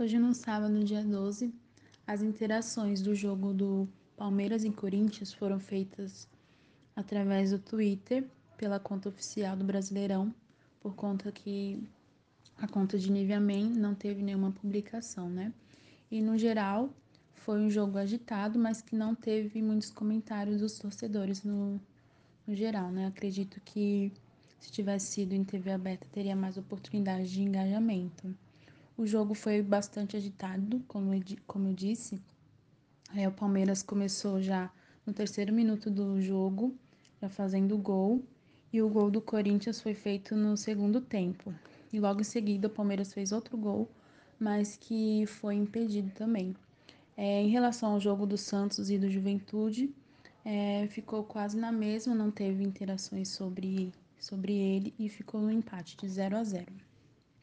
Hoje, no sábado, dia 12, as interações do jogo do Palmeiras e Corinthians foram feitas através do Twitter, pela conta oficial do Brasileirão, por conta que a conta de Nivea Man não teve nenhuma publicação, né? E no geral, foi um jogo agitado, mas que não teve muitos comentários dos torcedores no, no geral, né? Acredito que se tivesse sido em TV aberta, teria mais oportunidade de engajamento. O jogo foi bastante agitado, como eu, como eu disse. O Palmeiras começou já no terceiro minuto do jogo, já fazendo gol. E o gol do Corinthians foi feito no segundo tempo. E logo em seguida o Palmeiras fez outro gol, mas que foi impedido também. É, em relação ao jogo do Santos e do Juventude, é, ficou quase na mesma, não teve interações sobre, sobre ele e ficou no empate de 0 a 0.